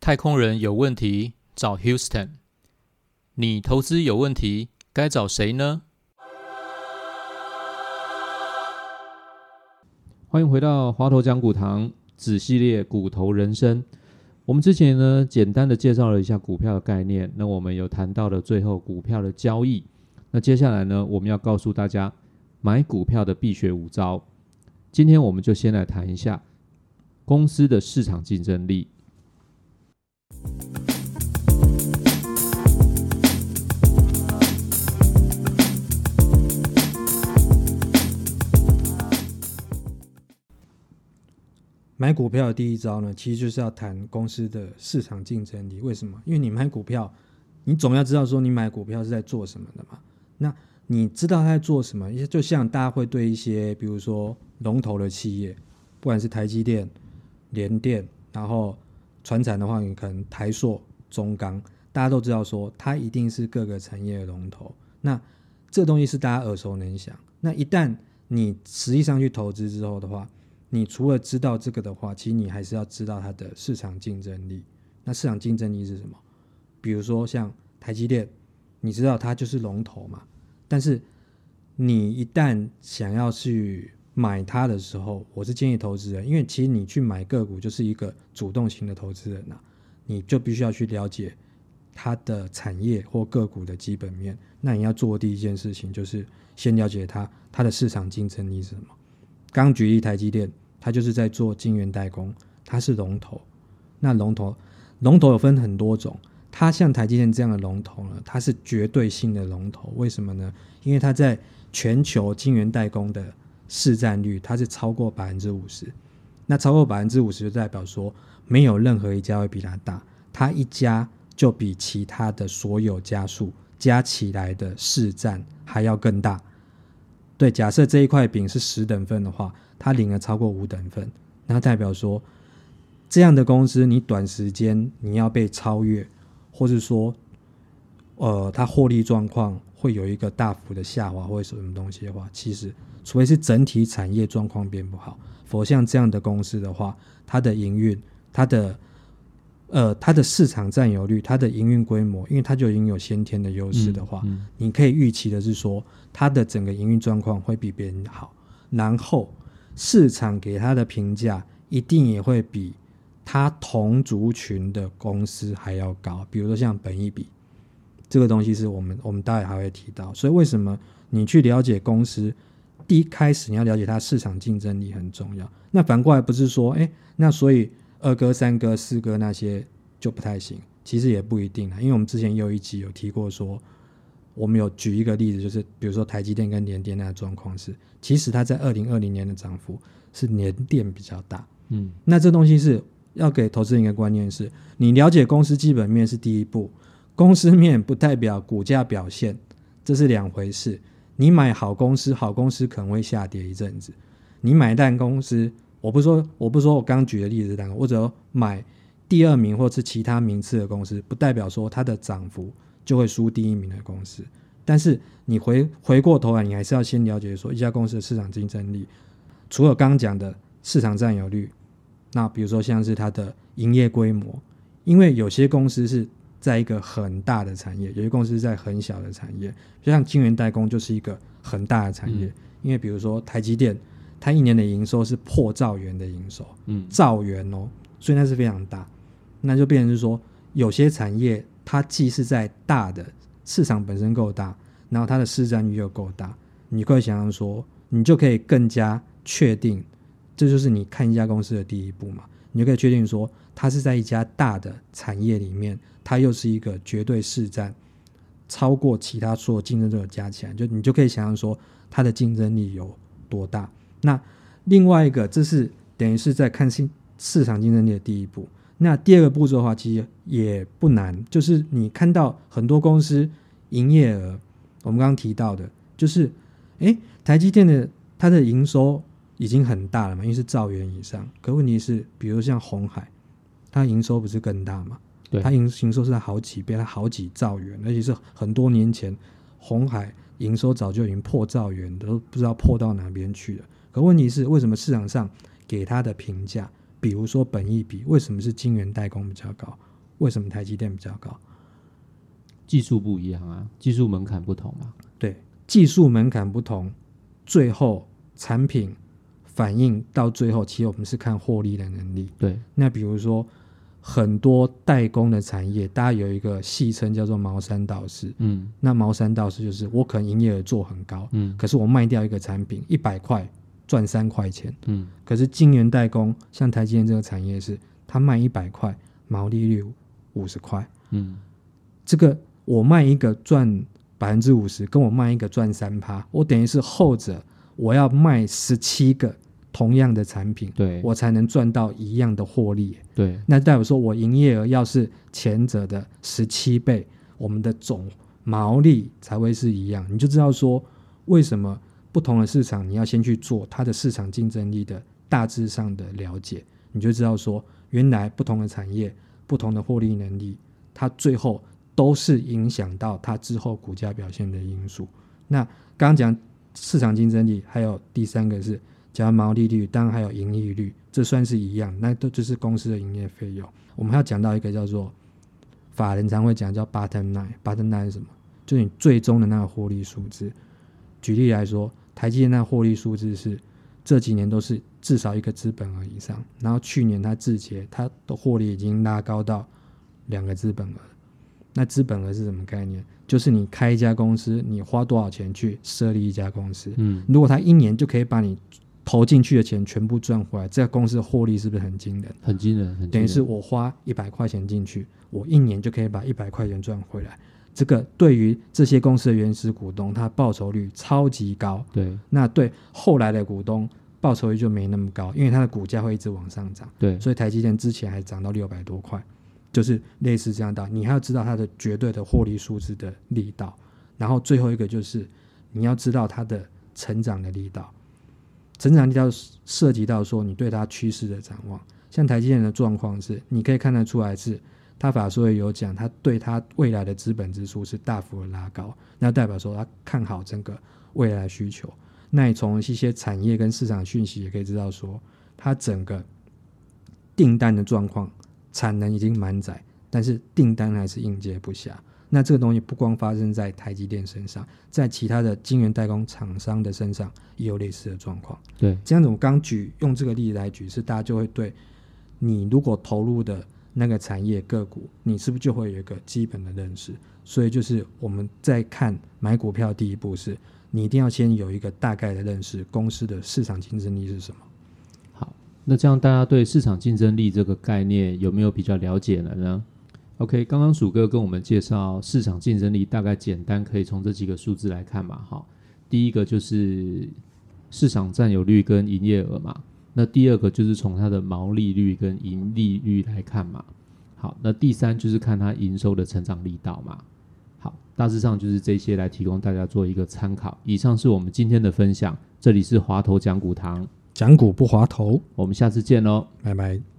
太空人有问题找 Houston，你投资有问题该找谁呢？欢迎回到华头讲股堂子系列股头人生。我们之前呢，简单的介绍了一下股票的概念，那我们有谈到了最后股票的交易。那接下来呢，我们要告诉大家买股票的必学五招。今天我们就先来谈一下公司的市场竞争力。买股票的第一招呢，其实就是要谈公司的市场竞争力。为什么？因为你买股票，你总要知道说你买股票是在做什么的嘛。那你知道他在做什么？就像大家会对一些，比如说龙头的企业，不管是台积电、联电，然后船产的话，你可能台塑、中钢，大家都知道说它一定是各个产业的龙头。那这东西是大家耳熟能详。那一旦你实际上去投资之后的话，你除了知道这个的话，其实你还是要知道它的市场竞争力。那市场竞争力是什么？比如说像台积电，你知道它就是龙头嘛。但是你一旦想要去买它的时候，我是建议投资人，因为其实你去买个股就是一个主动型的投资人呐，你就必须要去了解它的产业或个股的基本面。那你要做的第一件事情就是先了解它它的市场竞争力是什么。刚举例台积电，它就是在做晶圆代工，它是龙头。那龙头，龙头有分很多种。它像台积电这样的龙头呢，它是绝对性的龙头。为什么呢？因为它在全球晶圆代工的市占率，它是超过百分之五十。那超过百分之五十，就代表说没有任何一家会比它大。它一家就比其他的所有家数加起来的市占还要更大。对，假设这一块饼是十等份的话，它领了超过五等份，那代表说这样的公司，你短时间你要被超越，或是说，呃，它获利状况会有一个大幅的下滑，或者什么东西的话，其实除非是整体产业状况变不好，否像这样的公司的话，它的营运，它的呃，它的市场占有率，它的营运规模，因为它就已经有先天的优势的话，嗯。你可以预期的是说，它的整个营运状况会比别人好，然后市场给它的评价一定也会比它同族群的公司还要高。比如说像本益比这个东西，是我们我们待会还会提到。所以为什么你去了解公司，第一开始你要了解它市场竞争力很重要。那反过来不是说，哎，那所以二哥、三哥、四哥那些就不太行，其实也不一定啊。因为我们之前也有一集有提过说，我们有举一个例子，就是比如说台积电跟联电那个状况是，其实它在二零二零年的涨幅是联电比较大。嗯，那这东西是要给投资人一个观念是，你了解公司基本面是第一步，公司面不代表股价表现，这是两回事。你买好公司，好公司可能会下跌一阵子；你买烂公司，我不说，我不说我刚举的例子是烂公司，我只要买第二名或是其他名次的公司，不代表说它的涨幅就会输第一名的公司。但是你回回过头来，你还是要先了解说一家公司的市场竞争力，除了刚刚讲的市场占有率，那比如说像是它的营业规模，因为有些公司是在一个很大的产业，有些公司是在很小的产业，就像晶圆代工就是一个很大的产业，因为比如说台积电，它一年的营收是破兆元的营收，嗯。兆元哦，所以那是非常大，那就变成是说有些产业它既是在大的市场本身够大，然后它的市占率又够大，你可以想象说，你就可以更加确定，这就是你看一家公司的第一步嘛，你就可以确定说，它是在一家大的产业里面，它又是一个绝对市占超过其他所有竞争者加起来，就你就可以想象说，它的竞争力有多大。那另外一个，这是等于是在看市市场竞争力的第一步。那第二个步骤的话，其实也不难，就是你看到很多公司营业额，我们刚刚提到的，就是诶，台积电的它的营收已经很大了嘛，因为是兆元以上。可问题是，比如像红海，它营收不是更大嘛？对它营营收是在好几倍，它好几兆元，而且是很多年前红海营收早就已经破兆元，都不知道破到哪边去了。可问题是，为什么市场上给它的评价，比如说本益比，为什么是晶圆代工比较高？为什么台积电比较高？技术不一样啊，技术门槛不同啊。对，技术门槛不同，最后产品反映到最后，其实我们是看获利的能力。对，那比如说很多代工的产业，大家有一个戏称叫做“茅山道士”。嗯。那茅山道士就是我可能营业额做很高，嗯。可是我卖掉一个产品一百块赚三块钱，嗯，可是晶圆代工像台积电这个产业是，它卖一百块，毛利率五十块，嗯，这个我卖一个赚百分之五十，跟我卖一个赚三趴，我等于是后者我要卖十七个同样的产品，对，我才能赚到一样的获利。对，那代表说我营业额要是前者的十七倍，我们的总毛利才会是一样。你就知道说为什么不同的市场你要先去做它的市场竞争力的大致上的了解，你就知道说原来不同的产业、不同的获利能力，它最后都是影响到它之后股价表现的因素。那刚刚讲市场竞争力，还有第三个是讲毛利率，当然还有盈利率，这算是一样，那都就是公司的营业费用。我们还要讲到一个叫做法人常会讲叫 bottom line，bottom line 是什么？就是你最终的那个获利数字。举例来说，台积电那获利数字是这几年都是至少一个资本额以上，然后去年它自结，它的获利已经拉高到两个资本额。那资本额是什么概念？就是你开一家公司，你花多少钱去设立一家公司？嗯如果它一年就可以把你投进去的钱全部赚回来，这个公司的获利是不是很惊人？很惊人，很惊人。等于是我花一百块钱进去，我一年就可以把一百块钱赚回来。这个对于这些公司的原始股东，它报酬率超级高。对那对后来的股东报酬率就没那么高，因为它的股价会一直往上涨。对所以台积电之前还涨到六百多块，就是类似这样的。你还要知道它的绝对的获利数字的力道，然后最后一个就是你要知道它的成长的力道。成长力道涉及到说你对它趋势的展望。像台积电的状况是，你可以看得出来是，他法说也有讲，他对他未来的资本支出是大幅的拉高，那代表说他看好整个未来需求。那你从一些产业跟市场讯息也可以知道说，它整个订单的状况，产能已经满载，但是订单还是应接不暇。那这个东西不光发生在台积电身上，在其他的晶圆代工厂商的身上也有类似的状况。对这样子，我刚举用这个例子来举，是大家就会对你如果投入的那个产业个股，你是不是就会有一个基本的认识？所以就是我们在看买股票，第一步是你一定要先有一个大概的认识，公司的市场竞争力是什么。好，那这样大家对市场竞争力这个概念有没有比较了解了呢？OK，刚刚鼠哥跟我们介绍市场竞争力，大概简单可以从这几个数字来看嘛。哈，第一个就是市场占有率跟营业额嘛，那第二个就是从它的毛利率跟盈利率来看嘛。好，那第三就是看它营收的成长力道嘛。好，大致上就是这些来提供大家做一个参考。以上是我们今天的分享，这里是华头讲股堂，讲股不滑头，我们下次见喽。拜拜。